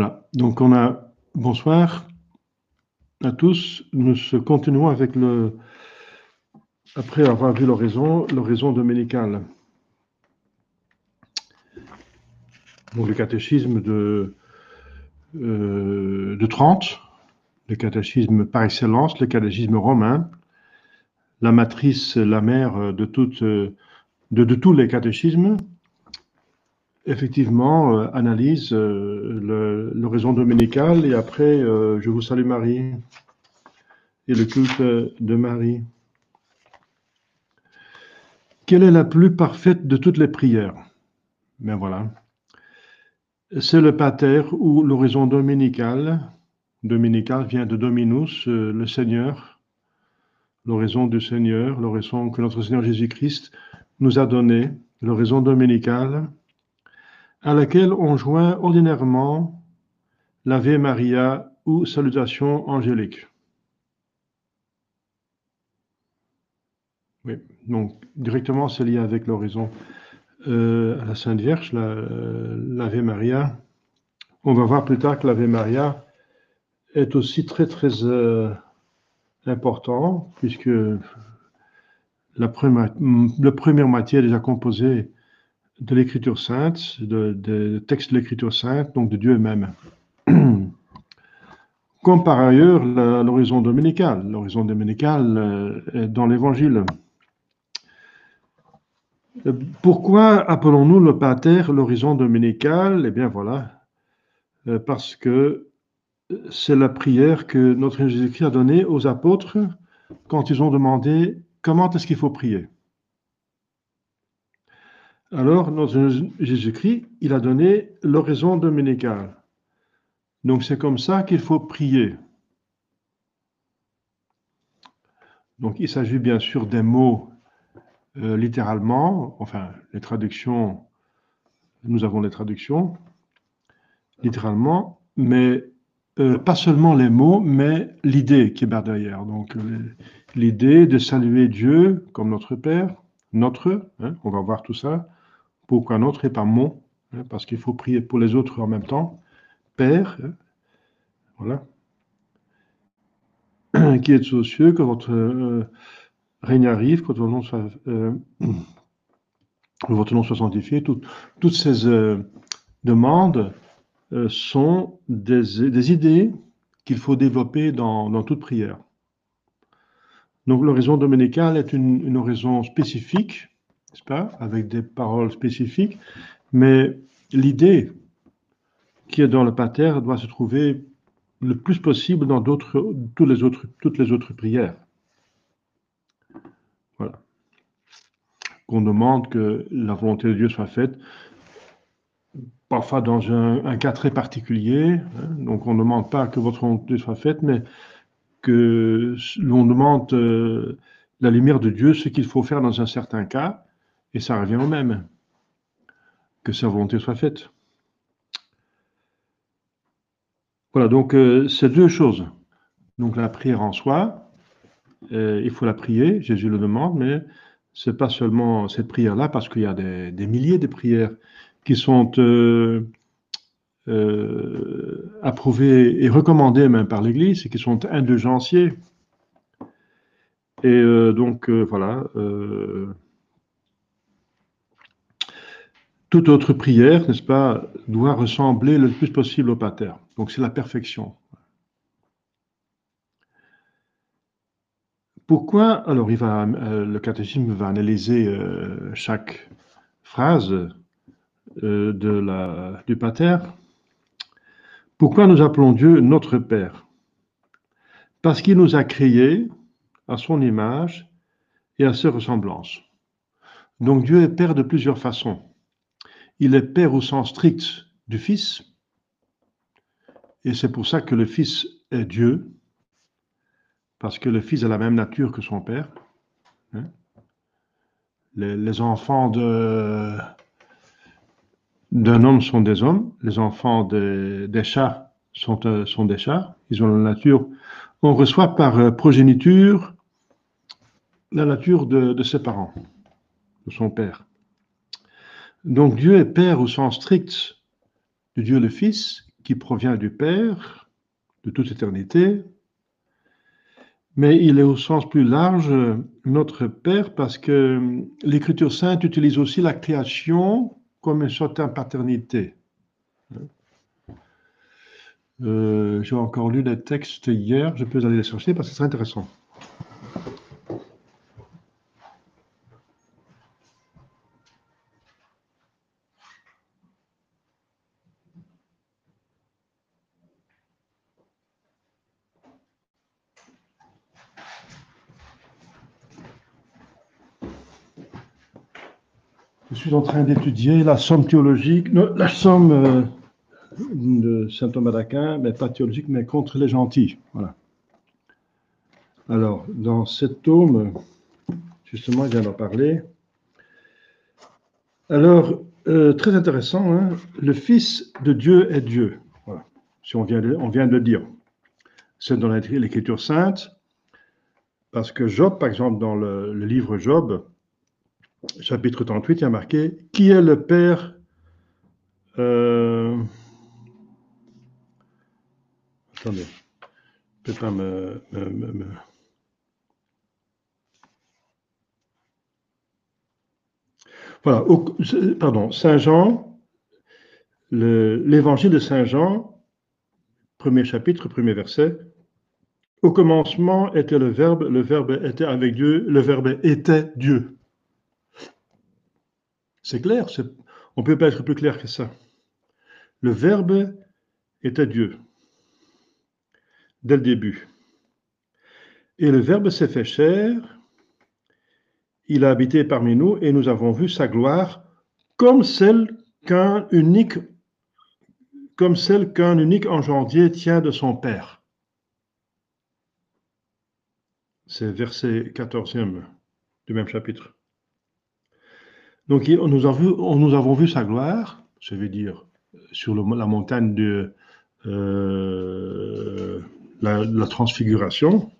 Voilà, donc on a bonsoir à tous. Nous continuons avec le, après avoir vu l'horizon, l'horizon dominical. Donc le catéchisme de, euh, de 30, le catéchisme par excellence, le catéchisme romain, la matrice, la mère de, de tous les catéchismes, effectivement, euh, analyse euh, l'horizon dominical et après, euh, je vous salue Marie et le culte de Marie. Quelle est la plus parfaite de toutes les prières? Ben voilà. C'est le pater ou l'horizon dominical. Dominical vient de Dominus, le Seigneur, l'horizon du Seigneur, l'horizon que notre Seigneur Jésus-Christ nous a donné, l'horizon dominical à laquelle on joint ordinairement l'Ave Maria ou salutation angélique. Oui, donc directement c'est lié avec l'horizon euh, à la Sainte Vierge, l'Ave Maria. On va voir plus tard que l'Ave Maria est aussi très très euh, important puisque la première, la première matière déjà composée de l'écriture sainte, de, de textes de l'écriture sainte, donc de Dieu même. Comme par ailleurs l'horizon dominical. L'horizon dominical euh, dans l'évangile. Pourquoi appelons-nous le pater l'horizon dominical? Eh bien voilà, euh, parce que c'est la prière que notre Jésus-Christ a donnée aux apôtres quand ils ont demandé comment est-ce qu'il faut prier. Alors, notre Jésus-Christ, il a donné l'horizon dominicale. Donc, c'est comme ça qu'il faut prier. Donc, il s'agit bien sûr des mots euh, littéralement, enfin, les traductions, nous avons les traductions, littéralement, mais euh, pas seulement les mots, mais l'idée qui est derrière. Donc, euh, l'idée de saluer Dieu comme notre Père, notre, hein, on va voir tout ça, pourquoi notre et pas mon Parce qu'il faut prier pour les autres en même temps. Père, hein, voilà, qui est aux cieux, que votre euh, règne arrive, que votre nom soit, euh, votre nom soit sanctifié. toutes ces euh, demandes sont des, idées qu'il faut développer dans, toute prière. Donc l'horizon dominicale est une, une spécifique pas, avec des paroles spécifiques, mais l'idée qui est dans le pater doit se trouver le plus possible dans d'autres, toutes, les autres, toutes les autres prières. Voilà. Qu'on demande que la volonté de Dieu soit faite, parfois dans un, cas très particulier. Hein. donc on ne demande pas que votre volonté soit faite, mais que l'on demande euh, la lumière de Dieu, ce qu'il faut faire dans un certain cas, et ça revient au même. Que sa volonté soit faite. Voilà, donc euh, c'est deux choses. Donc la prière en soi, euh, il faut la prier, Jésus le demande, mais ce n'est pas seulement cette prière-là, parce qu'il y a des, milliers de prières qui sont euh, approuvées et recommandées même par l'Église et qui sont indulgenciées. Et donc voilà. Toute autre prière, n'est-ce pas, doit ressembler le plus possible au pater. Donc c'est la perfection. Pourquoi Alors, euh, le catéchisme va analyser euh, chaque phrase euh, du pater? Pourquoi nous appelons Dieu notre Père? Parce qu'il nous a créés à son image et à ses ressemblances. Donc Dieu est Père de plusieurs façons. Il est père au sens strict du Fils, et c'est pour ça que le Fils est Dieu, parce que le Fils a la même nature que son Père. Hein. Les, enfants d'un homme sont des hommes, les enfants des chats sont, euh, sont, des chats, ils ont la nature. On reçoit par euh, progéniture la nature de ses parents, de son Père. Donc Dieu est Père au sens strict de Dieu le Fils, qui provient du Père de toute éternité, mais il est au sens plus large notre Père parce que l'Écriture sainte utilise aussi la création comme une certaine paternité. Euh, j'ai encore lu des textes hier, je peux aller les chercher parce que c'est intéressant. Suis en train d'étudier la somme théologique, la somme euh, de saint Thomas d'Aquin, mais pas théologique, mais contre les gentils. Voilà. Alors, dans cet tome, justement, il vient d'en parler. Alors, euh, très intéressant, hein, le Fils de Dieu est Dieu. Si on vient de, on vient de le dire. C'est dans l'Écriture sainte, parce que Job, par exemple, dans le livre Job, chapitre 38, il y a marqué Qui est le Père euh, Attendez, je ne peux pas me, Voilà, pardon, Saint Jean, l'évangile de Saint Jean, premier chapitre, premier verset. Au commencement était le Verbe, le Verbe était avec Dieu, le Verbe était Dieu. C'est clair, on ne peut pas être plus clair que ça. Le Verbe était Dieu dès le début. Et le Verbe s'est fait chair, il a habité parmi nous et nous avons vu sa gloire comme celle qu'un unique comme tient de son Père. C'est verset 14e du même chapitre. Donc nous, avons, nous avons vu sa gloire, je veux dire, sur la montagne de, euh, la, transfiguration.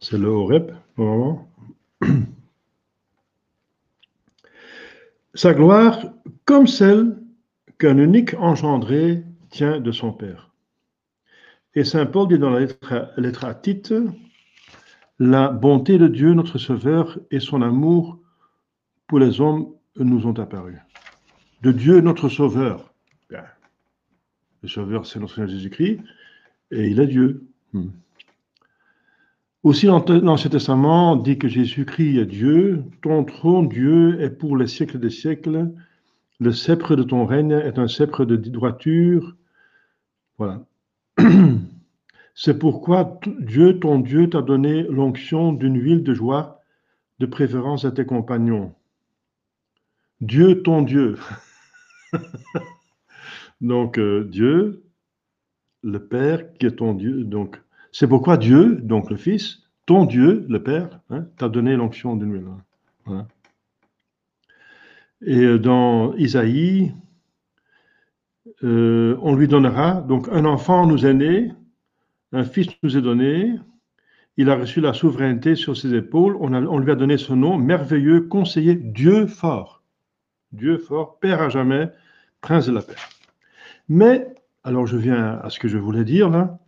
C'est le Horeb, moment. Sa gloire comme celle qu'un unique engendré tient de son Père. Et Saint Paul dit dans la lettre lettre à Tite, la bonté de Dieu, notre Sauveur, et son amour pour les hommes nous ont apparu. De Dieu, notre Sauveur. Le Sauveur, c'est notre Seigneur Jésus-Christ et il est Dieu. Hmm. Aussi, l'Ancien Testament dit que Jésus-Christ est Dieu, ton trône, Dieu, est pour les siècles des siècles, le sceptre de ton règne est un sceptre de droiture. Voilà. C'est pourquoi Dieu, ton Dieu, t'a donné l'onction d'une huile de joie, de préférence à tes compagnons. Dieu, ton Dieu. Donc, euh, Dieu, le Père qui est ton Dieu. Donc, c'est pourquoi Dieu, donc le Fils, ton Dieu, le Père, hein, t'a donné l'onction de nuit. Et euh, dans Isaïe, euh, on lui donnera, donc un enfant nous est né, un fils nous est donné, il a reçu la souveraineté sur ses épaules, on, on lui a donné ce nom, merveilleux conseiller, Dieu fort. Dieu fort, Père à jamais, Prince de la paix. Mais alors je viens à ce que je voulais dire là,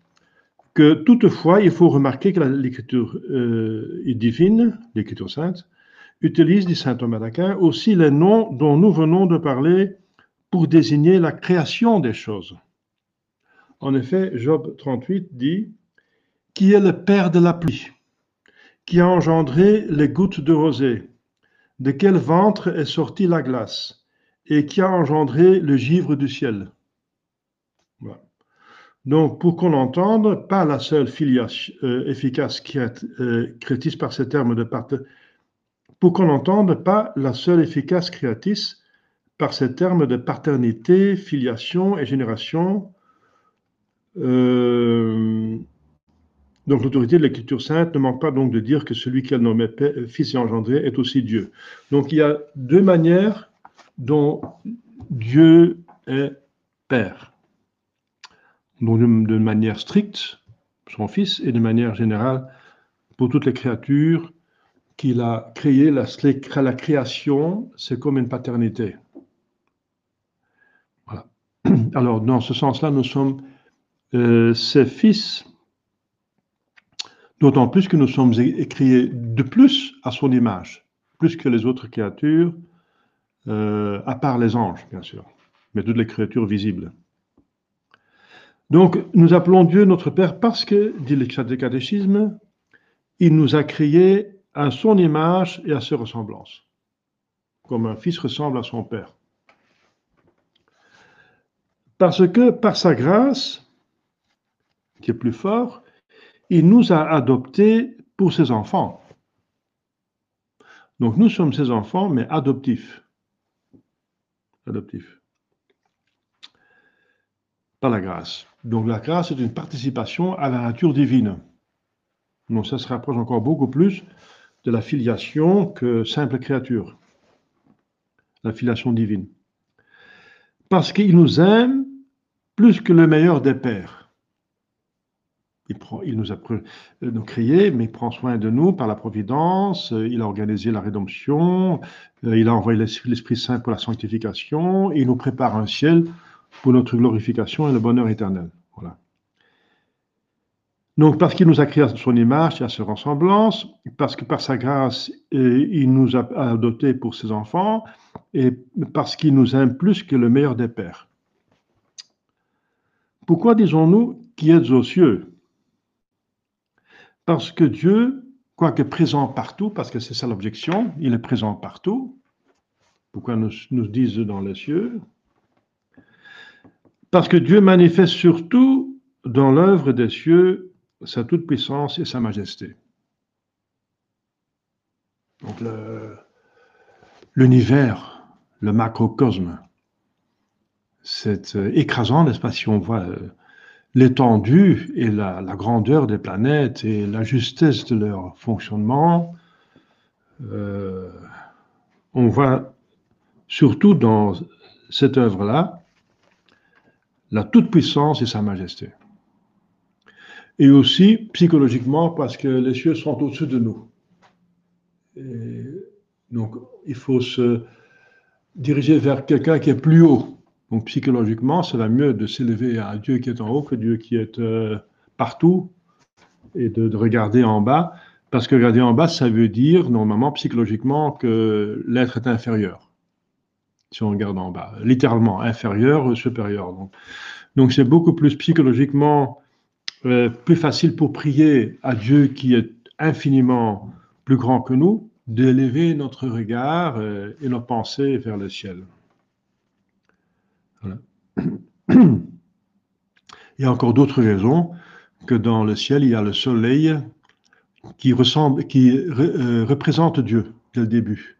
que toutefois, il faut remarquer que l'écriture euh, divine, l'écriture sainte, utilise, dit saint Thomas d'Aquin, aussi les noms dont nous venons de parler pour désigner la création des choses. En effet, Job 38 dit Qui est le père de la pluie Qui a engendré les gouttes de rosée De quel ventre est sortie la glace Et qui a engendré le givre du ciel? Donc, pour qu'on entende, pas la seule filiation euh, efficace qui est euh, par ces termes de part... pour qu'on entende, pas la seule efficace créatrice par ces termes de paternité, filiation et génération. Euh, donc, l'autorité de l'Écriture sainte ne manque pas donc de dire que celui qui a nommé Fils et engendré est aussi Dieu. Donc, il y a deux manières dont Dieu est Père donc de, manière stricte, son Fils, et de manière générale pour toutes les créatures qu'il a créées. La, la création, c'est comme une paternité. Voilà. Alors, dans ce sens-là, nous sommes euh, ses fils, d'autant plus que nous sommes créés de plus à son image, plus que les autres créatures, euh, à part les anges, bien sûr, mais toutes les créatures visibles. Donc, nous appelons Dieu notre Père parce que, dit le catéchisme, il nous a créés à son image et à ses ressemblances, comme un fils ressemble à son père. Parce que par sa grâce, qui est plus fort, il nous a adoptés pour ses enfants. Donc nous sommes ses enfants, mais adoptifs. Adoptifs. Par la grâce. Donc la grâce est une participation à la nature divine. Donc ça se rapproche encore beaucoup plus de la filiation que simple créature. La filiation divine. Parce qu'il nous aime plus que le meilleur des pères. Il, nous a euh, créés, mais il prend soin de nous par la providence, il a organisé la rédemption, euh, il a envoyé l'Esprit Saint pour la sanctification, il nous prépare un ciel pour notre glorification et le bonheur éternel. Voilà. Donc, parce qu'il nous a créé à son image et à sa ressemblance, parce que par sa grâce, euh, il nous a adoptés pour ses enfants, et parce qu'il nous aime plus que le meilleur des pères. Pourquoi disons-nous qui êtes aux cieux? Parce que Dieu, quoique présent partout, parce que c'est ça l'objection, il est présent partout. Pourquoi nous, disent dans les cieux? Parce que Dieu manifeste surtout dans l'œuvre des cieux sa toute-puissance et sa majesté. Donc l'univers, le macrocosme, c'est euh, écrasant, n'est-ce pas, si on voit euh, l'étendue et la, grandeur des planètes et la justesse de leur fonctionnement. Euh, on voit surtout dans cette œuvre-là la toute-puissance et sa majesté. Et aussi psychologiquement parce que les cieux sont au-dessus de nous. donc il faut se diriger vers quelqu'un qui est plus haut donc psychologiquement, ça va mieux de s'élever à Dieu qui est en haut que Dieu qui est euh, partout et de, regarder en bas. Parce que regarder en bas, ça veut dire normalement psychologiquement que l'être est inférieur. Si on regarde en bas, littéralement inférieur, supérieur. Donc c'est beaucoup plus psychologiquement euh, plus facile pour prier à Dieu qui est infiniment plus grand que nous, d'élever notre regard euh, et nos pensées vers le ciel. Il y a encore d'autres raisons que dans le ciel, il y a le soleil qui, ressemble, qui euh, représente Dieu dès le début.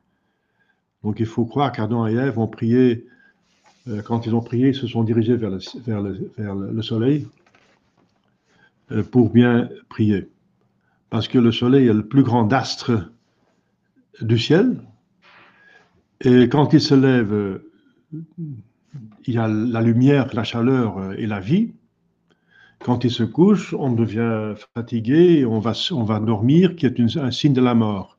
Donc il faut croire qu'Adam et Ève ont prié, euh, quand ils ont prié, ils se sont dirigés vers le, soleil euh, pour bien prier. Parce que le soleil est le plus grand astre du ciel. Et quand il se lève il y a la lumière, la chaleur euh, et la vie. Quand il se couche, on devient fatigué, on va, on va dormir, qui est un signe de la mort.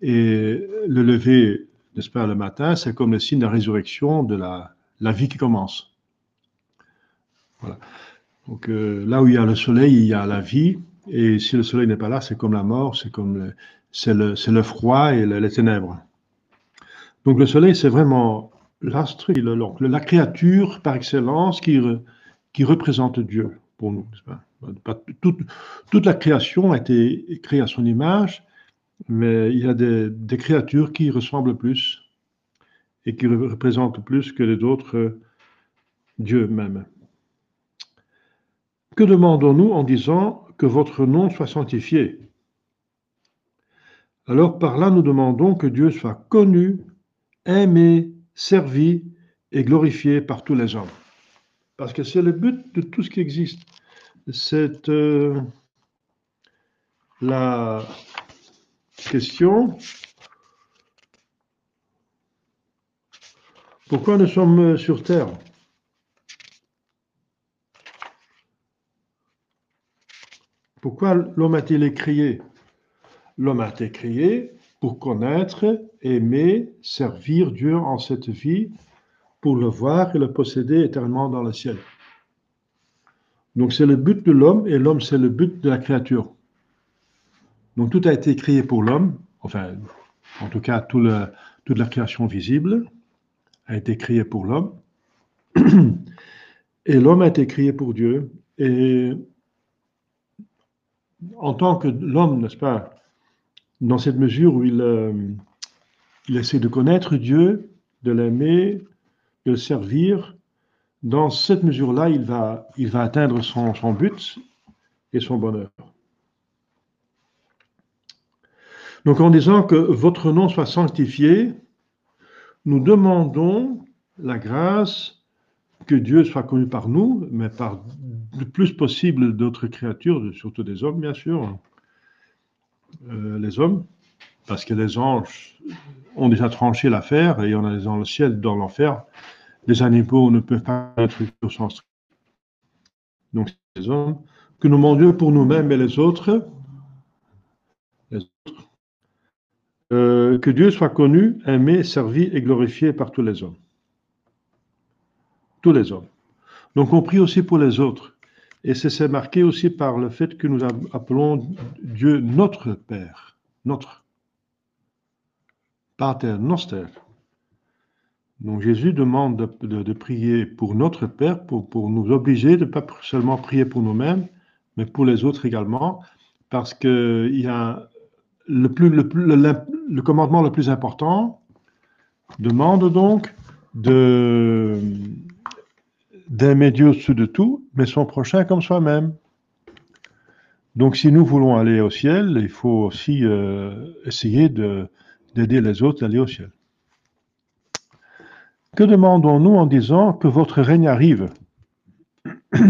Et le lever, n'est-ce pas, le matin, c'est comme le signe de la résurrection, de la, la vie qui commence. Voilà. Donc euh, là où il y a le soleil, il y a la vie. Et si le soleil n'est pas là, c'est comme la mort, c'est comme c'est le, le, froid et les ténèbres. Donc le soleil, c'est vraiment l'astre, la créature par excellence qui, représente Dieu pour nous. Toute, la création a été créée à son image, mais il y a des, des créatures qui ressemblent plus et qui représentent plus que les autres Dieu même. Que demandons-nous en disant que votre nom soit sanctifié? Alors par là, nous demandons que Dieu soit connu, aimé, servi et glorifié par tous les hommes. Parce que c'est le but de tout ce qui existe. C'est euh, la question pourquoi nous sommes sur Terre? Pourquoi l'homme a-t-il créé L'homme a été créé pour connaître, aimer, servir Dieu en cette vie pour le voir et le posséder éternellement dans le ciel. Donc c'est le but de l'homme et l'homme c'est le but de la créature. Donc tout a été créé pour l'homme, enfin en tout cas toute la création visible a été créée pour l'homme. Et l'homme a été créé pour Dieu. Et en tant que l'homme, n'est-ce pas, dans cette mesure où il, euh, il essaie de connaître Dieu, de l'aimer, de le servir, dans cette mesure-là, il va, il va atteindre son but et son bonheur. Donc en disant que votre nom soit sanctifié, nous demandons la grâce que Dieu soit connu par nous, mais par le plus possible d'autres créatures, surtout des hommes, bien sûr, euh, les hommes, parce que les anges ont déjà tranché l'affaire et on a dans le ciel, dans l'enfer. Les animaux ne peuvent pas être sur son Donc, les hommes. Que nous demandons pour nous-mêmes et les autres, euh, que Dieu soit connu, aimé, servi et glorifié par tous les hommes tous les hommes. Donc on prie aussi pour les autres. Et c'est marqué aussi par le fait que nous appelons Dieu notre Père, notre Pater Noster. Donc Jésus demande de, prier pour notre Père, pour, nous obliger de ne pas seulement prier pour nous-mêmes, mais pour les autres également, parce que il y a le commandement le plus important demande donc de d'aimer Dieu au-dessus de tout, mais son prochain comme soi-même. Donc si nous voulons aller au ciel, il faut aussi euh, essayer d'aider les autres à aller au ciel. Que demandons-nous en disant que votre règne arrive?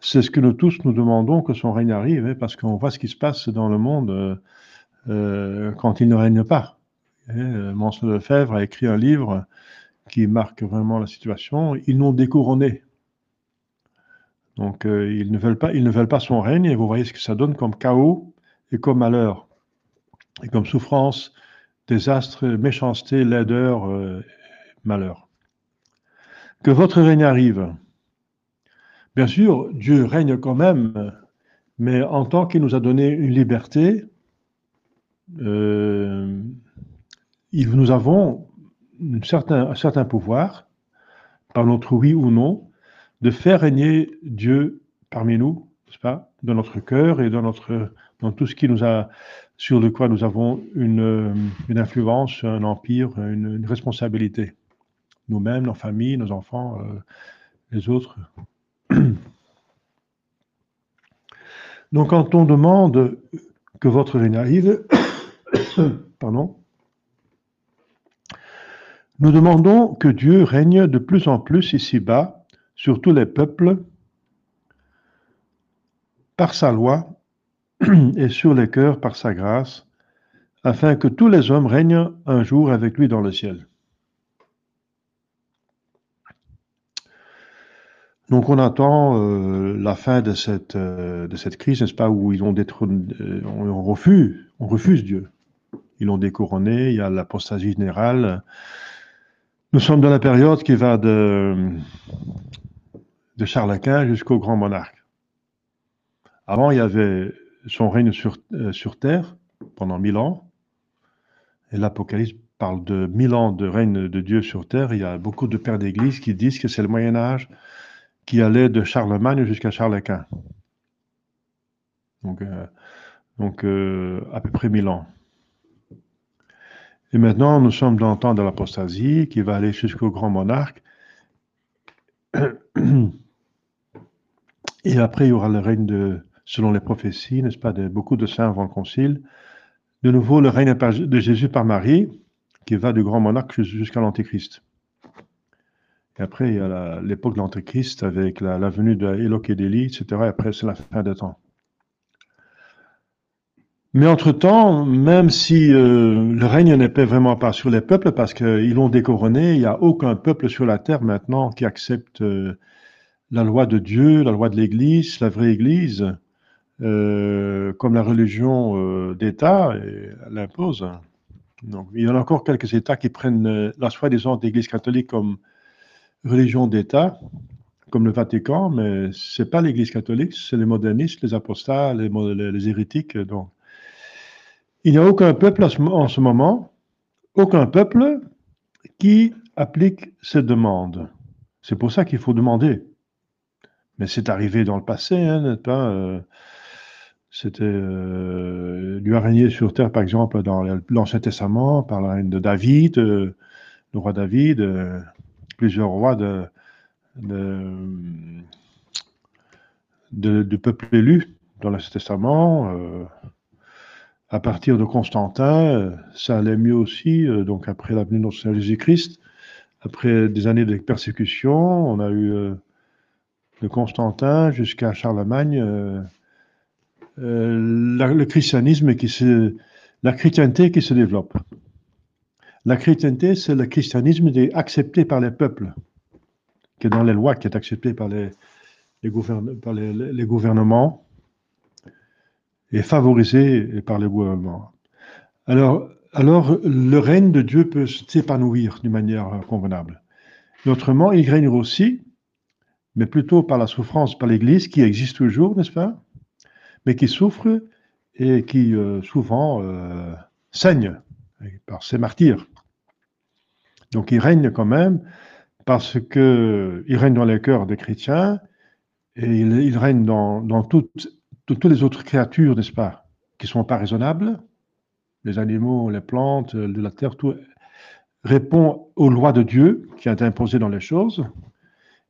C'est ce que nous tous nous demandons, que son règne arrive, hein, parce qu'on voit ce qui se passe dans le monde euh, euh, quand il ne règne pas. Hein, Monsieur Lefebvre a écrit un livre qui marque vraiment la situation, ils n'ont découronné. Donc, euh, ils, ne veulent pas, ils ne veulent pas son règne, et vous voyez ce que ça donne comme chaos et comme malheur, et comme souffrance, désastre, méchanceté, laideur, euh, malheur. Que votre règne arrive. Bien sûr, Dieu règne quand même, mais en tant qu'il nous a donné une liberté, euh, nous avons certain, un certain pouvoir, par notre oui ou non, de faire régner Dieu parmi nous, pas, dans notre cœur et dans, notre, dans tout ce qui nous a, sur le quoi nous avons une, une influence, un empire, une, responsabilité. Nous-mêmes, nos familles, nos enfants, euh, les autres. Donc quand on demande que votre règne arrive, pardon, nous demandons que Dieu règne de plus en plus ici-bas sur tous les peuples par sa loi et sur les cœurs par sa grâce, afin que tous les hommes règnent un jour avec lui dans le ciel. Donc on attend euh, la fin de cette, euh, de cette crise, n'est-ce pas, où ils ont euh, on, refuse, on refuse Dieu. Ils l'ont découronné, il y a l'apostasie générale, nous sommes dans la période qui va de, Charles Quint jusqu'au grand monarque. Avant, il y avait son règne sur, euh, sur terre pendant mille ans. Et l'Apocalypse parle de mille ans de règne de Dieu sur terre. Il y a beaucoup de pères d'église qui disent que c'est le Moyen Âge qui allait de Charlemagne jusqu'à Charles Quint. Donc, euh, euh, à peu près mille ans. Et maintenant, nous sommes dans le temps de l'apostasie qui va aller jusqu'au grand monarque. Et après, il y aura le règne de, selon les prophéties, n'est-ce pas, de beaucoup de saints avant le concile. De nouveau, le règne de Jésus par Marie, qui va du grand monarque jusqu'à l'Antéchrist. Et après, il y a l'époque de l'Antéchrist avec la, venue de et d'Élie, etc. Et après, c'est la fin des temps. Mais entre-temps, même si euh, le règne n'est pas vraiment pas sur les peuples, parce qu'ils l'ont décoroné, il n'y a aucun peuple sur la terre maintenant qui accepte euh, la loi de Dieu, la loi de l'Église, la vraie Église, euh, comme la religion d'État l'impose. Donc, il y en a encore quelques États qui prennent la soi-disant d'Église catholique comme religion d'État, comme le Vatican, mais ce n'est pas l'Église catholique, c'est les modernistes, les apostats, les, les, hérétiques. Donc. Il n'y a aucun peuple en ce moment, aucun peuple qui applique ces demandes. C'est pour ça qu'il faut demander. Mais c'est arrivé dans le passé, hein, n'est-ce pas euh, C'était euh, a régné sur terre, par exemple, dans l'Ancien Testament, par la reine de David, euh, le roi David, euh, plusieurs rois de, du peuple élu dans l'Ancien Testament. À partir de Constantin, ça allait mieux aussi. donc après la venue de notre Seigneur Jésus-Christ, après des années de persécution, on a eu de Constantin jusqu'à Charlemagne, euh, euh, le christianisme qui se, la chrétienté qui se développe. La chrétienté, c'est le christianisme accepté par les peuples, qui est dans les lois, qui est accepté par les, les, par les, gouvernements et favorisé par les gouvernements. Alors, alors, le règne de Dieu peut s'épanouir d'une manière convenable. autrement, il règne aussi mais plutôt par la souffrance par l'Église qui existe toujours, n'est-ce pas? Mais qui souffre et qui euh, souvent euh, saigne par ses martyrs. Donc il règne quand même parce que il règne dans les cœurs des chrétiens et il, règne dans, toutes, toutes, les autres créatures, n'est-ce pas, qui ne sont pas raisonnables, les animaux, les plantes, de la terre, tout répond aux lois de Dieu qui a imposées dans les choses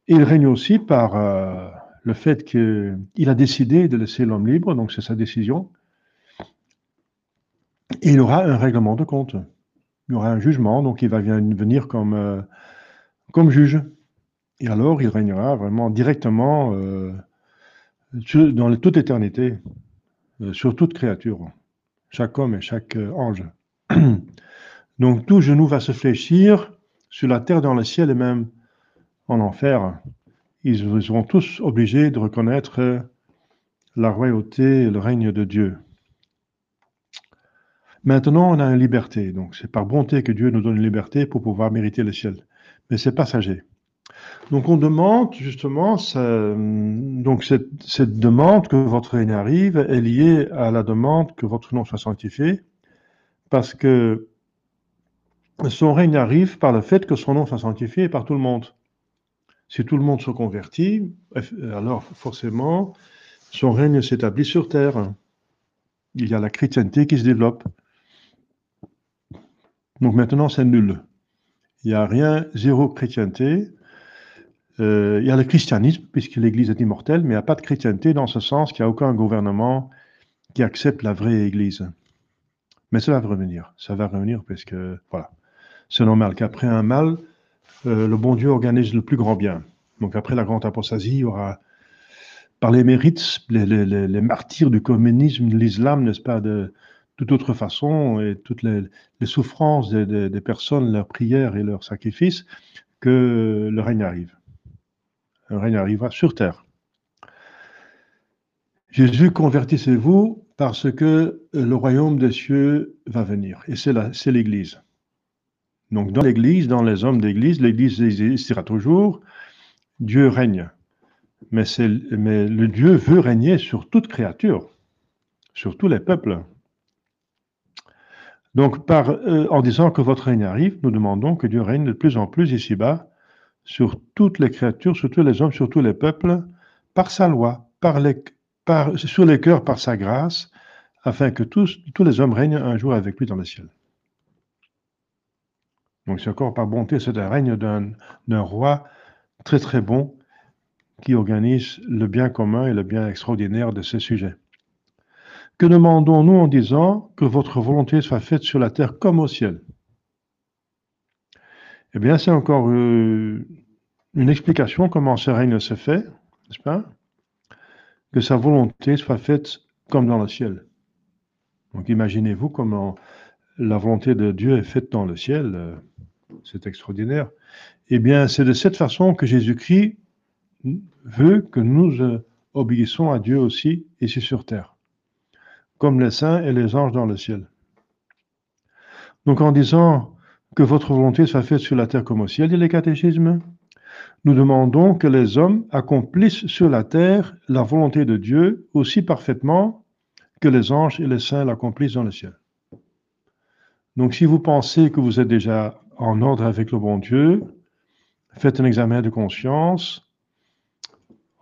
il règne aussi par euh, le fait qu'il a décidé de laisser l'homme libre, donc c'est sa décision. Et il aura un règlement de compte. Il y aura un jugement, donc il va venir comme, euh, comme juge. Et alors, il régnera vraiment directement euh, dans toute éternité, sur toute créature, chaque homme et chaque ange. Donc tout genou va se fléchir sur la terre, dans le ciel et même en enfer, ils seront tous obligés de reconnaître la royauté et le règne de Dieu. Maintenant, on a une liberté. Donc, c'est par bonté que Dieu nous donne une liberté pour pouvoir mériter le ciel. Mais c'est passager. Donc, on demande justement, donc cette, cette, demande que votre règne arrive est liée à la demande que votre nom soit sanctifié, parce que son règne arrive par le fait que son nom soit sanctifié par tout le monde. Si tout le monde se convertit, alors forcément, son règne s'établit sur terre. Il y a la chrétienté qui se développe. Donc maintenant, c'est nul. Il n'y a rien, zéro chrétienté. Euh, il y a le christianisme, puisque l'Église est immortelle, mais il n'y a pas de chrétienté dans ce sens qu'il n'y a aucun gouvernement qui accepte la vraie Église. Mais ça va revenir. Ça va revenir parce que, voilà, c'est normal qu'après un mal, euh, le bon Dieu organise le plus grand bien. Donc après la grande apostasie, il y aura, par les mérites, les, martyrs du communisme, de l'islam, n'est-ce pas, de toute autre façon, et toutes les, souffrances des, personnes, leurs prières et leurs sacrifices, que le règne arrive. Le règne arrivera sur terre. Jésus, convertissez-vous parce que le royaume des cieux va venir. Et c'est l'Église. Donc dans l'Église, dans les hommes d'Église, l'Église existera toujours, Dieu règne. Mais, le Dieu veut régner sur toute créature, sur tous les peuples. Donc euh, en disant que votre règne arrive, nous demandons que Dieu règne de plus en plus ici-bas sur toutes les créatures, sur tous les hommes, sur tous les peuples, par sa loi, par les, par, sur les cœurs par sa grâce, afin que tous, tous les hommes règnent un jour avec lui dans le ciel. Donc c'est encore par bonté, c'est un règne d'un roi très très bon qui organise le bien commun et le bien extraordinaire de ces sujets. Que demandons-nous en disant que votre volonté soit faite sur la terre comme au ciel? Eh bien, c'est encore euh, une explication comment ce règne se fait, n'est-ce pas? Que sa volonté soit faite comme dans le ciel. Donc imaginez-vous comment la volonté de Dieu est faite dans le ciel. Euh, c'est extraordinaire. Eh bien, c'est de cette façon que Jésus-Christ veut que nous euh, obéissons à Dieu aussi ici sur terre, comme les saints et les anges dans le ciel. Donc en disant que votre volonté soit faite sur la terre comme au ciel, dit les catéchismes, nous demandons que les hommes accomplissent sur la terre la volonté de Dieu aussi parfaitement que les anges et les saints l'accomplissent dans le ciel. Donc si vous pensez que vous êtes déjà en ordre avec le bon Dieu, faites un examen de conscience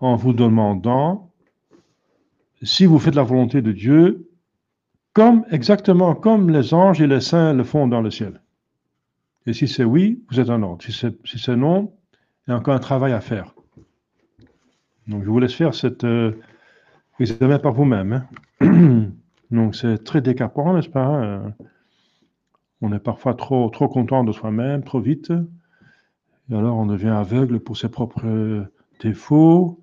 en vous demandant si vous faites la volonté de Dieu comme exactement comme les anges et les saints le font dans le ciel. Et si c'est oui, vous êtes en ordre. Si c'est non, il y a encore un travail à faire. Donc je vous laisse faire cette euh, examen par vous-même. Hein. Donc c'est très décapant, n'est-ce pas hein? On est parfois trop, trop content de soi-même, trop vite. Et alors on devient aveugle pour ses propres défauts.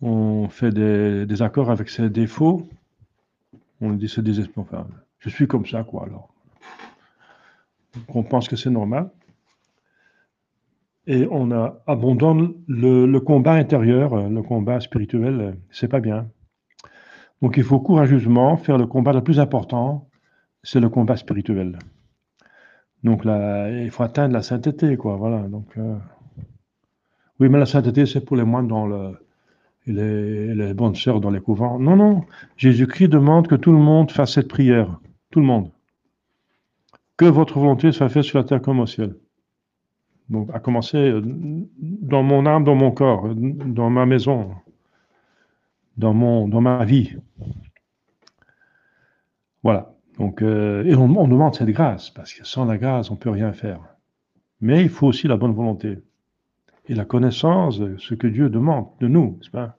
On fait des, accords avec ses défauts. On dit c'est désespérant. Je suis comme ça, quoi, alors. On pense que c'est normal. Et on abandonne le, combat intérieur, le combat spirituel, c'est pas bien. Donc il faut courageusement faire le combat le plus important, c'est le combat spirituel. Donc là, il faut atteindre la sainteté, quoi. Voilà. Donc, euh, oui, mais la sainteté, c'est pour les moines dans le, les, bonnes sœurs dans les couvents. Non, non. Jésus-Christ demande que tout le monde fasse cette prière. Tout le monde. Que votre volonté soit faite sur la terre comme au ciel. Donc, à commencer euh, dans mon âme, dans mon corps, dans ma maison, dans, mon, dans ma vie. Voilà. Donc, euh, et on, demande cette grâce, parce que sans la grâce, on ne peut rien faire. Mais il faut aussi la bonne volonté et la connaissance de ce que Dieu demande de nous, n'est-ce pas?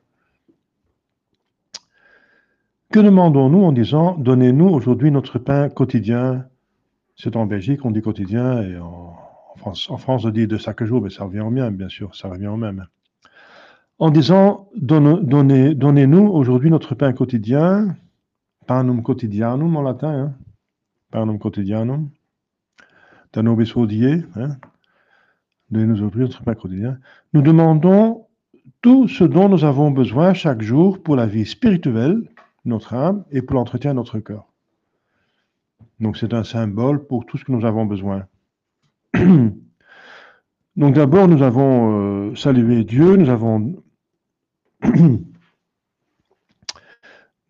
Que demandons-nous en disant Donnez-nous aujourd'hui notre pain quotidien C'est en Belgique, on dit quotidien, et en, France, en France, on dit de chaque jour, mais ça revient au même, bien sûr, ça revient au même. En disant Donnez-nous aujourd'hui notre pain quotidien, panum quotidianum en latin, hein? panum quotidianum, danobis hodie, hein? de nous offrir notre pain quotidien. Nous demandons tout ce dont nous avons besoin chaque jour pour la vie spirituelle, notre âme, et pour l'entretien de notre cœur. Donc c'est un symbole pour tout ce que nous avons besoin. Donc d'abord, nous avons euh, salué Dieu,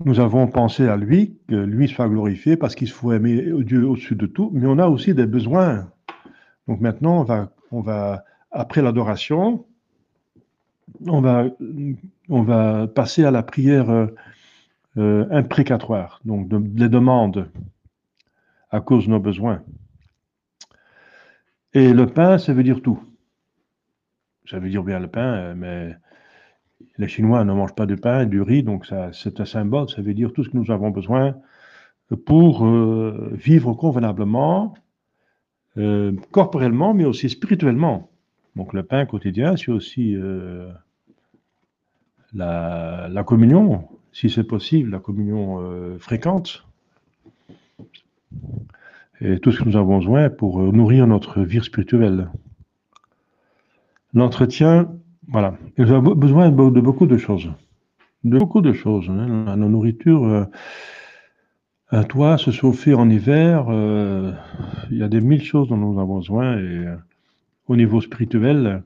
nous avons pensé à lui, que lui soit glorifié parce qu'il faut aimer Dieu au-dessus de tout, mais on a aussi des besoins. Donc maintenant, on va, après l'adoration, on va, passer à la prière euh, imprécatoire, donc de, les demandes à cause de nos besoins. Et le pain, ça veut dire tout. Ça veut dire bien le pain, euh, mais les Chinois ne mangent pas de pain du riz, donc c'est un symbole, ça veut dire tout ce que nous avons besoin pour euh, vivre convenablement, euh, corporellement, mais aussi spirituellement. Donc le pain quotidien, c'est aussi la, communion, si c'est possible, la communion fréquente. Et tout ce que nous avons besoin pour nourrir notre vie spirituelle. L'entretien voilà. Ils ont besoin de beaucoup de choses. De beaucoup de choses. Hein. La, nourriture, euh, un toit, se chauffer en hiver, euh, il y a des mille choses dont nous avons besoin. Et euh, au niveau spirituel,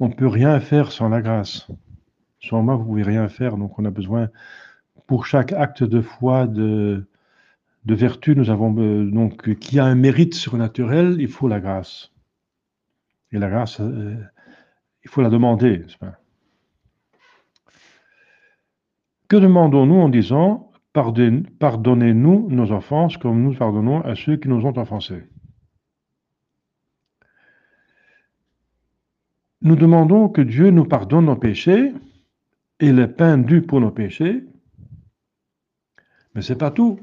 on ne peut rien faire sans la grâce. Sans moi, vous ne pouvez rien faire. Donc, on a besoin, pour chaque acte de foi, de, de vertu, nous avons donc qui a un mérite surnaturel, il faut la grâce. Et la grâce, il faut la demander. Que demandons-nous en disant Pardonnez-nous nos offenses comme nous pardonnons à ceux qui nous ont offensés? Nous demandons que Dieu nous pardonne nos péchés et les peines dues pour nos péchés. Mais ce n'est pas tout.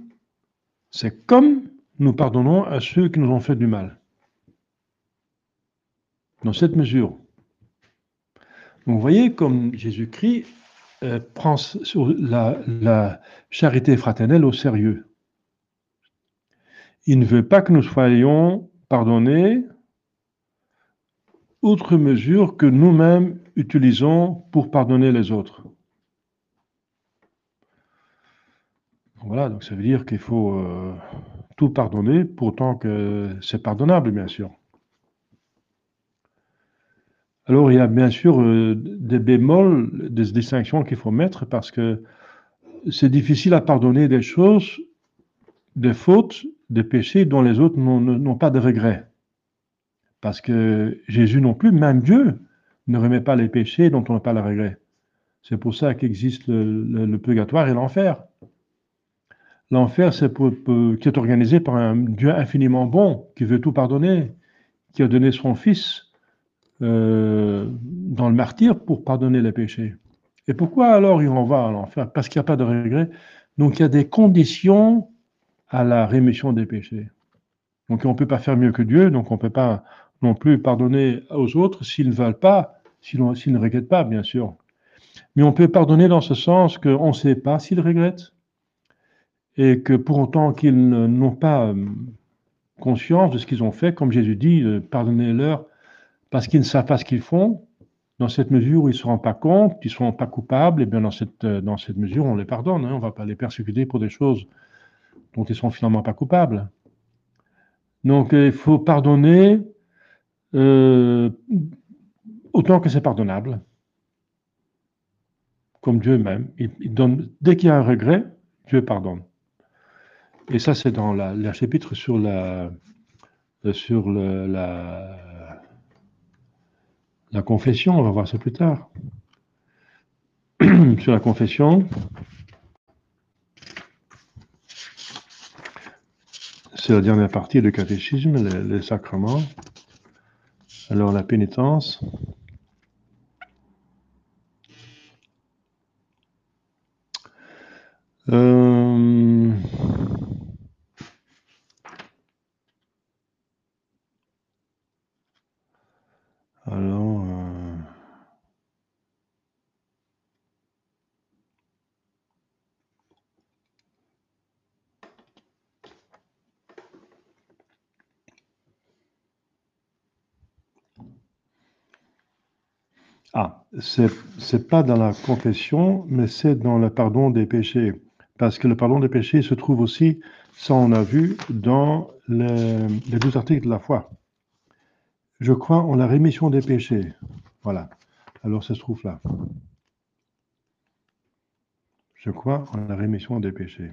C'est comme nous pardonnons à ceux qui nous ont fait du mal. Dans cette mesure, vous voyez comme Jésus-Christ euh, prend la, charité fraternelle au sérieux. Il ne veut pas que nous soyons pardonnés outre mesure que nous-mêmes utilisons pour pardonner les autres. Voilà, donc ça veut dire qu'il faut euh, tout pardonner, pourtant que c'est pardonnable, bien sûr. Alors, il y a bien sûr euh, des bémols, des distinctions qu'il faut mettre parce que c'est difficile à pardonner des choses, des fautes, des péchés dont les autres n'ont pas de regrets. Parce que Jésus non plus, même Dieu, ne remet pas les péchés dont on n'a pas le regret. C'est pour ça qu'existe le, purgatoire et l'enfer. L'enfer, c'est qui est organisé par un Dieu infiniment bon, qui veut tout pardonner, qui a donné son Fils euh, dans le martyr pour pardonner les péchés. Et pourquoi alors il en va à l'enfer? Parce qu'il n'y a pas de regret. Donc il y a des conditions à la rémission des péchés. Donc on ne peut pas faire mieux que Dieu, donc on ne peut pas non plus pardonner aux autres s'ils ne veulent pas, s'ils ne regrettent pas, bien sûr. Mais on peut pardonner dans ce sens qu'on ne sait pas s'ils regrettent et que pour autant qu'ils n'ont pas euh, conscience de ce qu'ils ont fait, comme Jésus dit, euh, pardonnez-leur parce qu'ils ne savent pas ce qu'ils font, dans cette mesure où ils ne se rendent pas compte, ils ne sont pas coupables, et bien dans cette, euh, dans cette mesure, on les pardonne. Hein. on ne va pas les persécuter pour des choses dont ils ne sont finalement pas coupables. Donc il faut pardonner autant que c'est pardonnable, comme Dieu même. Il, donne, dès qu'il y a un regret, Dieu pardonne. Et ça, c'est dans la, chapitre sur la, sur la, confession, on va voir ça plus tard. sur la confession, c'est la dernière partie du catéchisme, les sacrements. Alors la pénitence. Euh, alors, euh, Ah, c'est pas dans la confession, mais c'est dans le pardon des péchés. Parce que le pardon des péchés se trouve aussi, ça on a vu, dans les, les deux articles de la foi. Je crois en la rémission des péchés. Voilà. Alors ça se trouve là. Je crois en la rémission des péchés.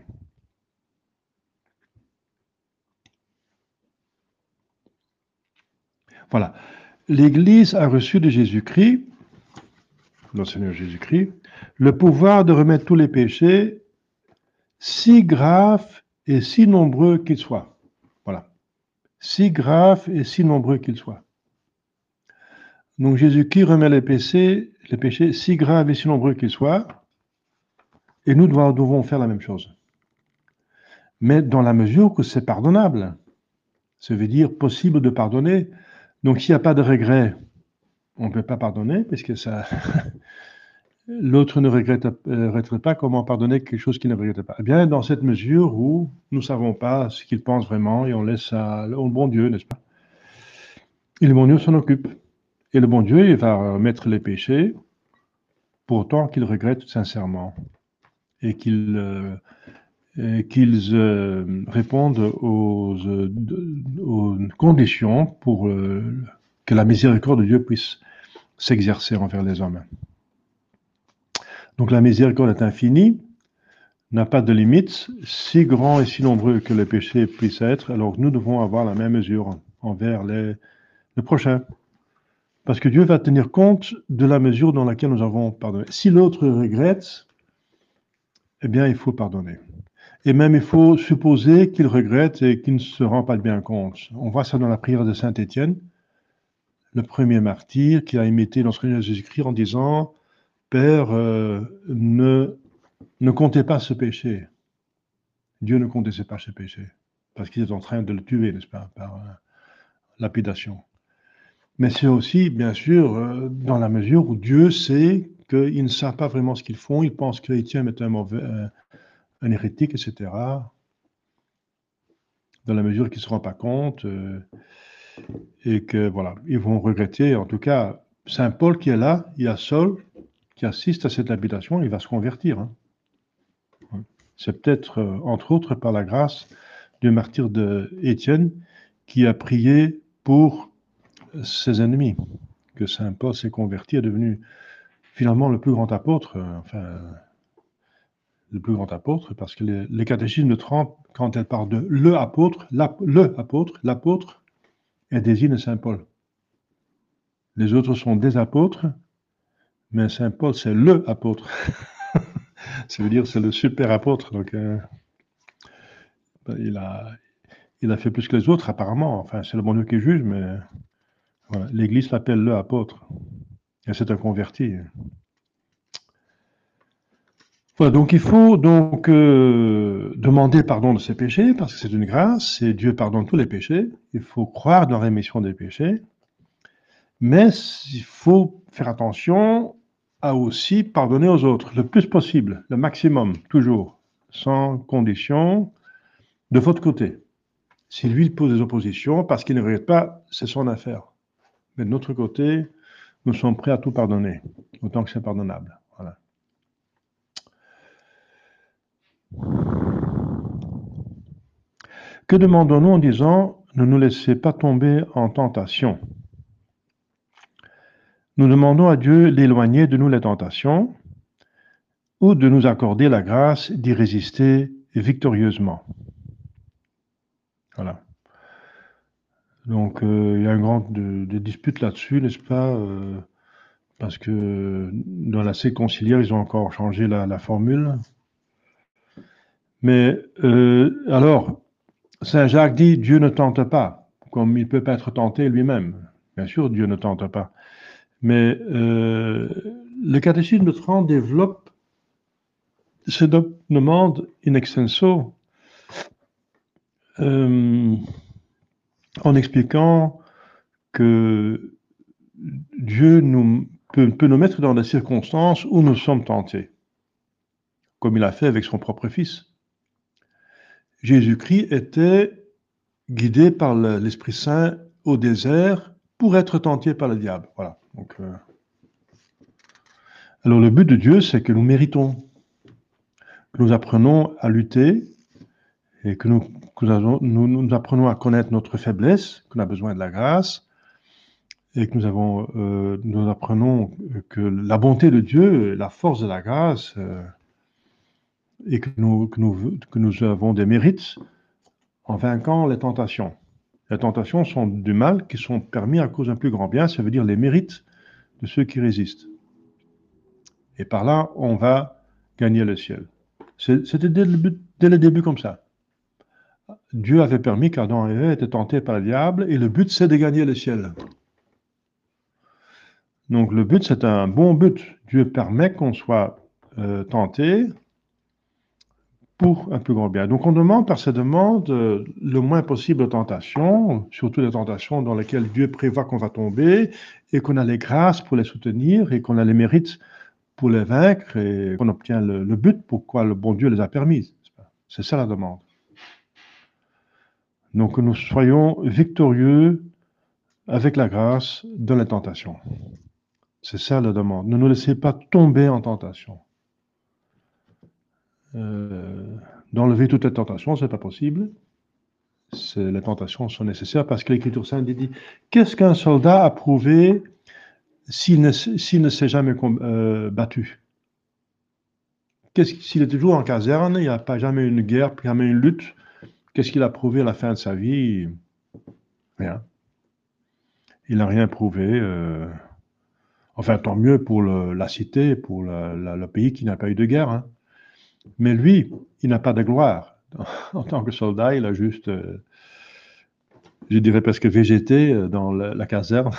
Voilà. L'Église a reçu de Jésus-Christ notre Seigneur Jésus-Christ, le pouvoir de remettre tous les péchés, si graves et si nombreux qu'ils soient. Voilà. Si graves et si nombreux qu'ils soient. Donc Jésus-Christ remet les péchés, les péchés si graves et si nombreux qu'ils soient, et nous devons faire la même chose. Mais dans la mesure que c'est pardonnable. Ça veut dire possible de pardonner. Donc s'il n'y a pas de regret, on ne peut pas pardonner, puisque ça, l'autre ne regrette, euh, pas comment pardonner quelque chose qu'il ne regrette pas. Eh bien, dans cette mesure où nous ne savons pas ce qu'il pense vraiment et on laisse ça au bon Dieu, n'est-ce pas? Et le bon Dieu s'en occupe. Et le bon Dieu, il va mettre les péchés pour autant qu'il regrette sincèrement et euh, qu'ils euh, répondent aux, aux, conditions pour que la miséricorde de Dieu puisse s'exercer envers les hommes. Donc la miséricorde est infinie, n'a pas de limite, si grand et si nombreux que les péchés puissent être, alors nous devons avoir la même mesure envers les, prochains. Parce que Dieu va tenir compte de la mesure dans laquelle nous avons pardonné. Si l'autre regrette, eh bien, il faut pardonner. Et même, il faut supposer qu'il regrette et qu'il ne se rend pas bien compte. On voit ça dans la prière de Saint Étienne le premier martyr qui a imité notre Seigneur Jésus-Christ en disant Père, euh, ne, ne comptez pas ce péché. Dieu ne comptait pas ce péché, parce qu'il est en train de le tuer, n'est-ce pas, par euh, lapidation. Mais c'est aussi, bien sûr, euh, dans la mesure où Dieu sait qu'ils ne savent pas vraiment ce qu'ils font, ils pensent qu'Étienne est un mauvais, un hérétique, etc. Dans la mesure qu'ils ne se rendent pas compte et que voilà, ils vont regretter. En tout cas, Saint Paul qui est là, il y a Saul qui assiste à cette habitation, il va se convertir. Hein. C'est peut-être, euh, entre autres, par la grâce du martyr de Étienne qui a prié pour ses ennemis, que Saint Paul s'est converti, est devenu finalement le plus grand apôtre, euh, enfin, le plus grand apôtre, parce que les, les catéchismes de Trente, quand elle parle de le apôtre, le apôtre, l'apôtre, elle désigne Saint Paul. Les autres sont des apôtres, mais Saint Paul, c'est le apôtre. Ça veut dire c'est le super apôtre. Donc, euh, ben, il, a, il a fait plus que les autres, apparemment. Enfin, c'est le bon Dieu qui juge, mais l'Église l'appelle le apôtre. Et c'est un converti. Voilà, donc il faut donc euh, demander pardon de ses péchés, parce que c'est une grâce, et Dieu pardonne tous les péchés. Il faut croire dans la rémission des péchés. Mais il faut faire attention à aussi pardonner aux autres, le plus possible, le maximum, toujours, sans condition, de votre côté. Si lui pose des oppositions, parce qu'il ne regrette pas, c'est son affaire. Mais de notre côté, nous sommes prêts à tout pardonner, autant que c'est pardonnable. Voilà. Que demandons-nous en disant ne nous laissez pas tomber en tentation Nous demandons à Dieu d'éloigner de nous les tentations ou de nous accorder la grâce d'y résister victorieusement. Voilà. Donc euh, il y a une grande de, dispute là-dessus, n'est-ce pas euh, Parce que dans la séconcilière, ils ont encore changé la, formule. Mais euh, alors, Saint Jacques dit Dieu ne tente pas, comme il peut être tenté lui-même. Bien sûr, Dieu ne tente pas. Mais le catéchisme de Trent développe se demande in extenso en expliquant que Dieu nous, peut, nous mettre dans des circonstances où nous sommes tentés, comme il a fait avec son propre Fils. Jésus-Christ était guidé par l'Esprit Saint au désert pour être tenté par le diable. Voilà. Euh, Alors le but de Dieu, c'est que nous méritons, que nous apprenons à lutter et que nous nous, nous, apprenons à connaître notre faiblesse, qu'on a besoin de la grâce, et que nous, avons, euh, nous apprenons que la bonté de Dieu, la force de la grâce, euh, et que nous, avons des mérites en vainquant les tentations. Les tentations sont du mal qui sont permis à cause d'un plus grand bien, ça veut dire les mérites de ceux qui résistent. Et par là, on va gagner le ciel. C'était dès, dès le début comme ça. Dieu avait permis qu'Adam et Ève étaient tentés par le diable et le but c'est de gagner le ciel. Donc le but c'est un bon but. Dieu permet qu'on soit euh, tenté pour un plus grand bien. Donc on demande par ces demandes euh, le moins possible de tentations, surtout des tentations dans lesquelles Dieu prévoit qu'on va tomber et qu'on a les grâces pour les soutenir et qu'on a les mérites pour les vaincre et qu'on obtient le, le but pourquoi le bon Dieu les a permises. C'est ça la demande. Donc que nous soyons victorieux avec la grâce de la tentation. C'est ça la demande. Ne nous laissez pas tomber en tentation. Euh, D'enlever toute la tentation, c'est pas possible. Les tentations sont nécessaires parce que l'Écriture sainte dit qu'est-ce qu'un soldat a prouvé s'il ne, ne s'est jamais euh, battu? S'il est toujours en caserne, il n'y a pas jamais une guerre, jamais une lutte, Qu'est-ce qu'il a prouvé à la fin de sa vie? Rien. Il n'a rien prouvé. Euh, enfin, tant mieux pour la cité, pour le pays qui n'a pas eu de guerre. Hein. Mais lui, il n'a pas de gloire. En tant que soldat, il a juste, euh, je dirais presque végété euh, dans la, caserne.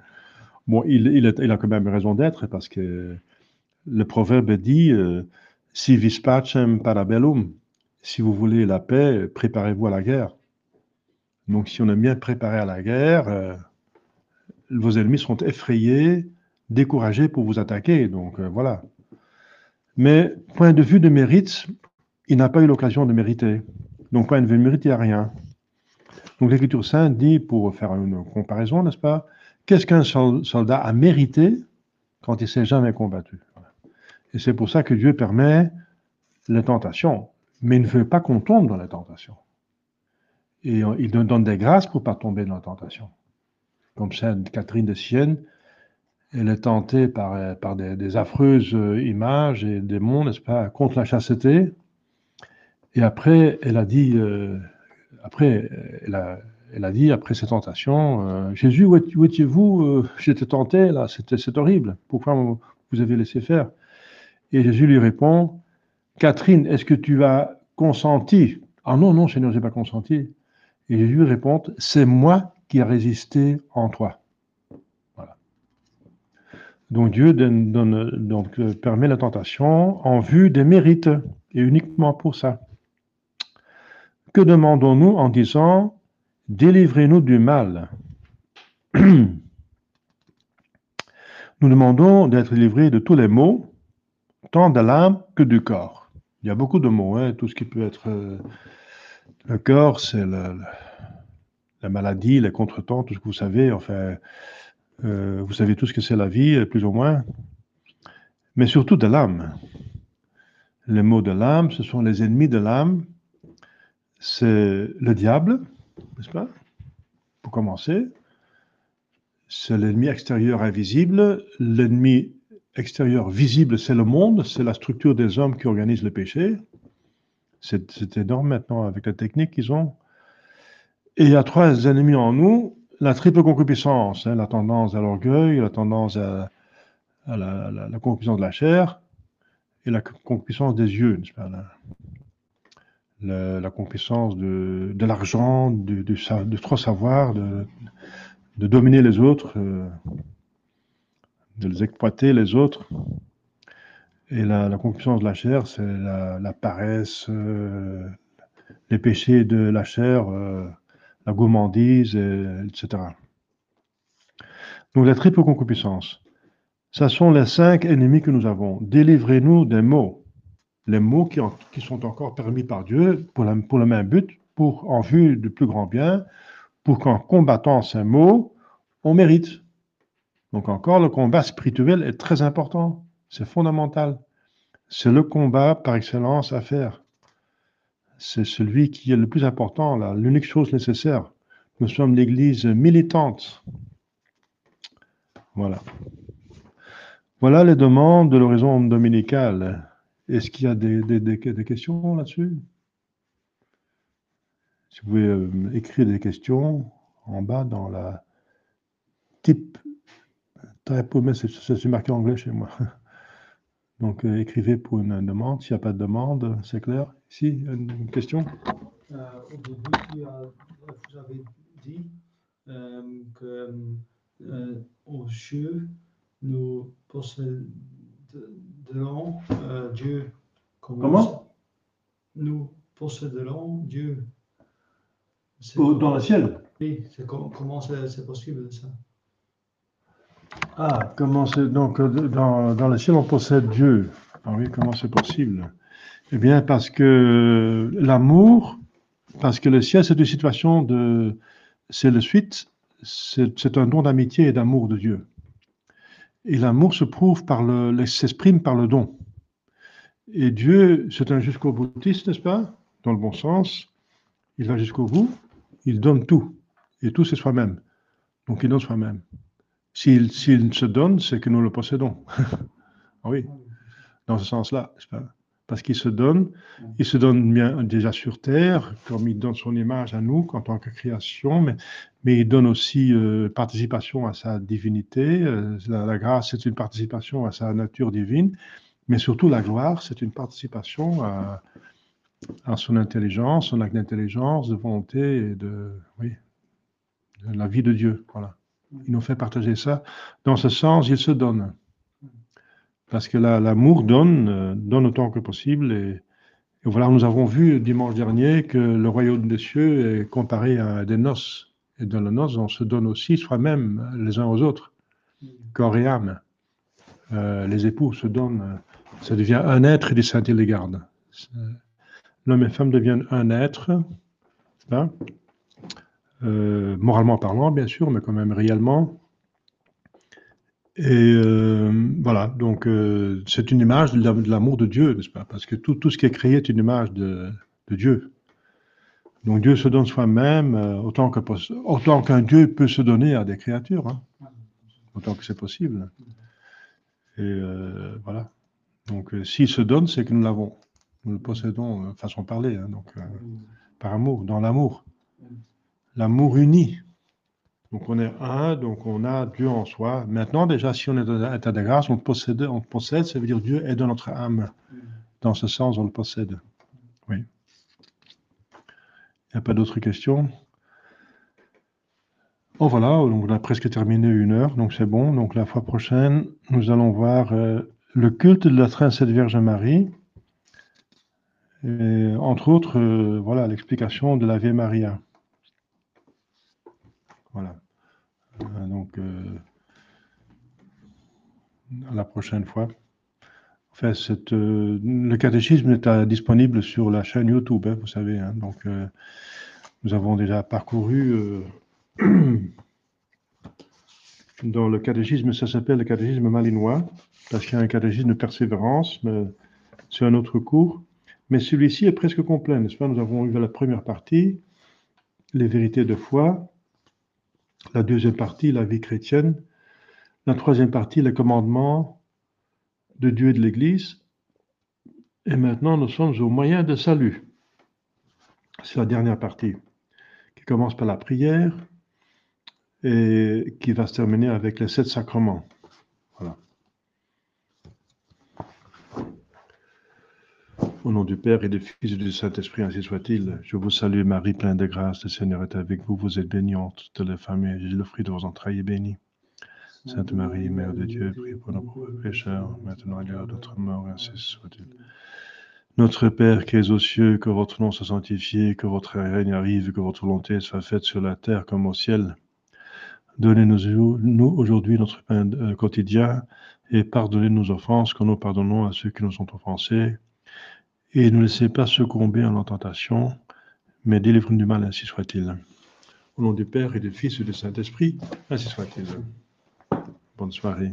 bon, il, a quand même raison d'être parce que le proverbe dit si vis pacem parabellum, si vous voulez la paix, préparez-vous à la guerre. Donc si on est bien préparé à la guerre, euh, vos ennemis seront effrayés, découragés pour vous attaquer. Donc euh, voilà. Mais point de vue de mérite, il n'a pas eu l'occasion de mériter. Donc point de vue de mérite, il n'y a rien. Donc l'Écriture sainte dit, pour faire une comparaison, n'est-ce pas, qu'est-ce qu'un soldat a mérité quand il s'est jamais combattu? Et c'est pour ça que Dieu permet les tentations mais il ne veut pas qu'on tombe dans la tentation. et il nous donne des grâces pour ne pas tomber dans la tentation. Comme Sainte Catherine de Sienne, elle est tentée par, par des, affreuses images et démons, n'est-ce pas, contre la chasteté. Et après, elle a dit, euh, après, elle a, elle a dit, après cette tentation, euh, Jésus, où étiez-vous euh, J'étais tenté, là, c'est horrible. Pourquoi vous avez laissé faire? Et Jésus lui répond, Catherine, est-ce que tu as consenti? Ah non, non, Seigneur, je n'ai pas consenti. Et Jésus répond, c'est moi qui ai résisté en toi. Donc Dieu permet la tentation en vue des mérites, et uniquement pour ça. Que demandons-nous en disant, délivrez-nous du mal Nous demandons d'être livrés de tous les maux, tant de l'âme que du corps. Il y a beaucoup de mots, hein, tout ce qui peut être... Euh, le corps, c'est la, maladie, les contretemps, tout ce que vous savez. Enfin, euh, vous savez tout ce que c'est la vie, plus ou moins. Mais surtout de l'âme. Les mots de l'âme, ce sont les ennemis de l'âme. C'est le diable, n'est-ce pas? Pour commencer. C'est l'ennemi extérieur invisible. L'ennemi extérieur visible, c'est le monde, c'est la structure des hommes qui organisent le péché. C'est énorme maintenant avec la technique qu'ils ont. Et il y a trois ennemis en nous. La triple concupiscence, hein, la tendance à l'orgueil, la tendance à, la, la, concupiscence de la chair et la concupiscence des yeux, la, la, concupiscence de, l'argent, de, trop savoir, de, dominer les autres, euh, de les exploiter les autres. Et la, la de la chair, c'est la, paresse, euh, les péchés de la chair, euh, la gourmandise, etc. Donc la triple concupiscence. Ce sont les cinq ennemis que nous avons. Délivrez-nous des mots. Les mots qui, sont encore permis par Dieu pour, pour, le même but, pour en vue du plus grand bien, pour qu'en combattant ces mots, on mérite. Donc encore, le combat spirituel est très important. C'est fondamental. C'est le combat par excellence à faire. C'est celui qui est le plus important, l'unique chose nécessaire. Nous sommes l'Église militante. Voilà. Voilà les demandes de l'horizon dominical. Est-ce qu'il y a des, questions là-dessus? Si vous pouvez euh, écrire des questions en bas dans la type mais c'est marqué en anglais chez moi. Donc euh, écrivez pour une demande. S'il n'y a pas de demande, c'est clair. Ici, une, question euh, Au début, vous avez dit euh, que euh, aux cieux, nous possédons Dieu. Comment Nous posséderons Dieu. Dans le ciel? Oui, comment c'est possible ça? Ah, comment c'est donc euh, dans, dans, le ciel on possède Dieu. Ah oui, comment c'est possible? Eh bien, parce que l'amour, parce que le ciel c'est une situation de, c'est le suite, c'est un don d'amitié et d'amour de Dieu. Et l'amour se prouve par le, s'exprime par le don. Et Dieu, c'est un jusqu'au boutiste, n'est-ce pas? Dans le bon sens. Il va jusqu'au bout. Il donne tout. Et tout, c'est soi-même. Donc, il donne soi-même. S'il se donne, c'est que nous le possédons. Ah oui, dans ce sens-là, parce qu'il se donne, il se donne bien déjà sur terre, comme il donne son image à nous en tant que création, mais, mais il donne aussi euh, participation à sa divinité. Euh, la, grâce, c'est une participation à sa nature divine, mais surtout la gloire, c'est une participation à, à, son intelligence, son acte d'intelligence, de volonté et de, oui, de la vie de Dieu. Voilà. Il nous fait partager ça. Dans ce sens, il se donne. Parce que l'amour donne, euh, donne autant que possible. Et, voilà, nous avons vu dimanche dernier que le royaume des cieux est comparé à des noces. Et dans les noces, on se donne aussi soi-même les uns aux autres, corps et âme. Euh, les époux se donnent, ça devient un être des saints les gardent. L'homme et femme deviennent un être. Euh, moralement parlant, bien sûr, mais quand même réellement. Et euh, voilà, donc euh, c'est une image de l'amour de Dieu, n'est-ce pas? Parce que tout, ce qui est créé est une image de, Dieu. Donc Dieu se donne soi-même euh, autant poss- autant qu'un Dieu peut se donner à des créatures, hein, autant que c'est possible. Et voilà. Donc s'il se donne, c'est que nous l'avons. Nous le possédons, façon de parler, hein, donc par amour, dans l'amour. L'amour uni. Donc on est un, donc on a Dieu en soi. Maintenant, déjà, si on est dans un état de grâce, on possède, on possède, ça veut dire Dieu est dans notre âme. Dans ce sens, on le possède. Oui. Il n'y a pas d'autres questions? Bon voilà, on a presque terminé une heure, donc c'est bon. Donc la fois prochaine, nous allons voir euh, le culte de la Sainte Vierge Marie. Entre autres, euh, voilà l'explication de la Vieille Maria. Voilà. Euh, donc, euh, à la prochaine fois. Enfin, cette, euh, le catéchisme est à- disponible sur la chaîne YouTube, hein, vous savez. hein. donc, nous avons déjà parcouru. dans le catéchisme, ça s'appelle le catéchisme malinois, parce qu'il y a un catéchisme de persévérance, mais c'est un autre cours. Mais celui-ci est presque complet, n'est-ce pas? Nous avons eu la première partie, les vérités de foi, la deuxième partie, la vie chrétienne, la troisième partie, les commandements de Dieu et de l'Église. Et maintenant, nous sommes au moyen de salut. C'est la dernière partie, qui commence par la prière et qui va se terminer avec les sept sacrements. Au nom du Père et du Fils et du Saint-Esprit, ainsi soit-il. Je vous salue, Marie, pleine de grâce. Le Seigneur est avec vous. Vous êtes bénie entre toutes les femmes, et Jésus, le fruit de vos entrailles, est béni. Sainte Marie, Mère de Dieu, priez pour nos pauvres pécheurs, maintenant et à l'heure de notre mort, ainsi soit-il. Notre Père qui es aux cieux, que votre nom soit sanctifié, que votre règne arrive, que votre volonté soit faite sur la terre comme au ciel. Donnez-nous nous, aujourd'hui notre pain euh, quotidien et pardonnez nos offenses, comme nous pardonnons à ceux qui nous ont offensés. Et ne laissez pas succomber en la tentation, mais délivrez-nous du mal, ainsi soit-il. Au nom du Père et du Fils et du Saint-Esprit, ainsi soit-il. Bonne soirée.